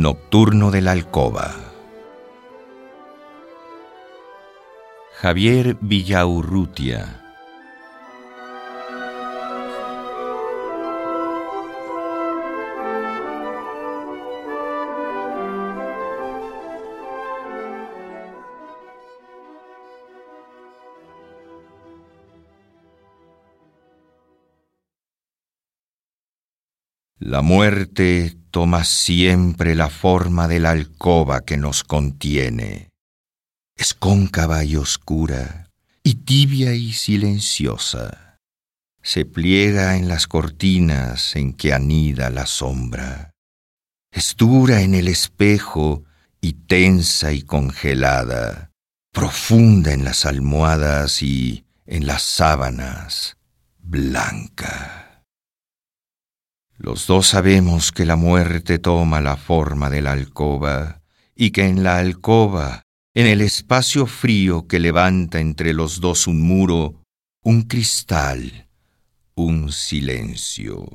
Nocturno de la Alcoba. Javier Villaurrutia. La muerte toma siempre la forma de la alcoba que nos contiene. Es cóncava y oscura, y tibia y silenciosa. Se pliega en las cortinas en que anida la sombra. Es dura en el espejo y tensa y congelada, profunda en las almohadas y en las sábanas, blanca. Los dos sabemos que la muerte toma la forma de la alcoba y que en la alcoba, en el espacio frío que levanta entre los dos un muro, un cristal, un silencio.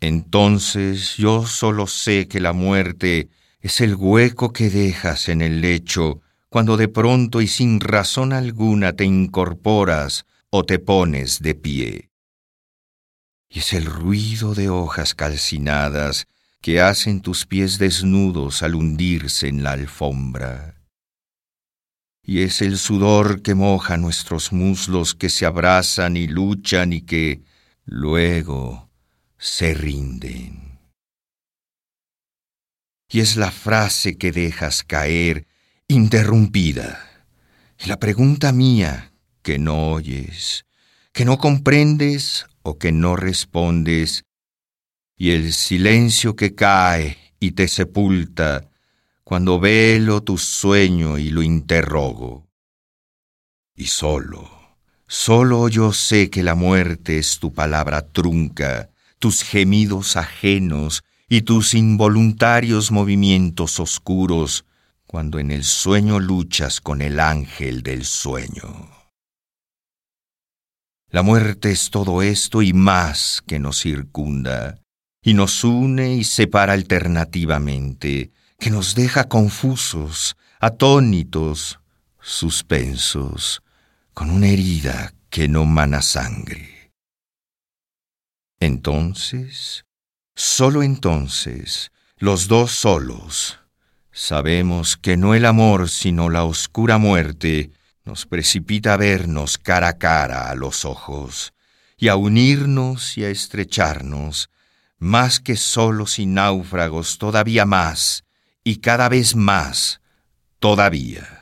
Entonces yo solo sé que la muerte es el hueco que dejas en el lecho cuando de pronto y sin razón alguna te incorporas o te pones de pie y es el ruido de hojas calcinadas que hacen tus pies desnudos al hundirse en la alfombra. Y es el sudor que moja nuestros muslos que se abrazan y luchan y que luego se rinden. Y es la frase que dejas caer interrumpida. Y la pregunta mía que no oyes, que no comprendes o que no respondes, y el silencio que cae y te sepulta cuando velo tu sueño y lo interrogo. Y solo, solo yo sé que la muerte es tu palabra trunca, tus gemidos ajenos y tus involuntarios movimientos oscuros, cuando en el sueño luchas con el ángel del sueño. La muerte es todo esto y más que nos circunda, y nos une y separa alternativamente, que nos deja confusos, atónitos, suspensos, con una herida que no mana sangre. Entonces, solo entonces, los dos solos, sabemos que no el amor sino la oscura muerte nos precipita a vernos cara a cara a los ojos, y a unirnos y a estrecharnos, más que solos y náufragos todavía más, y cada vez más todavía.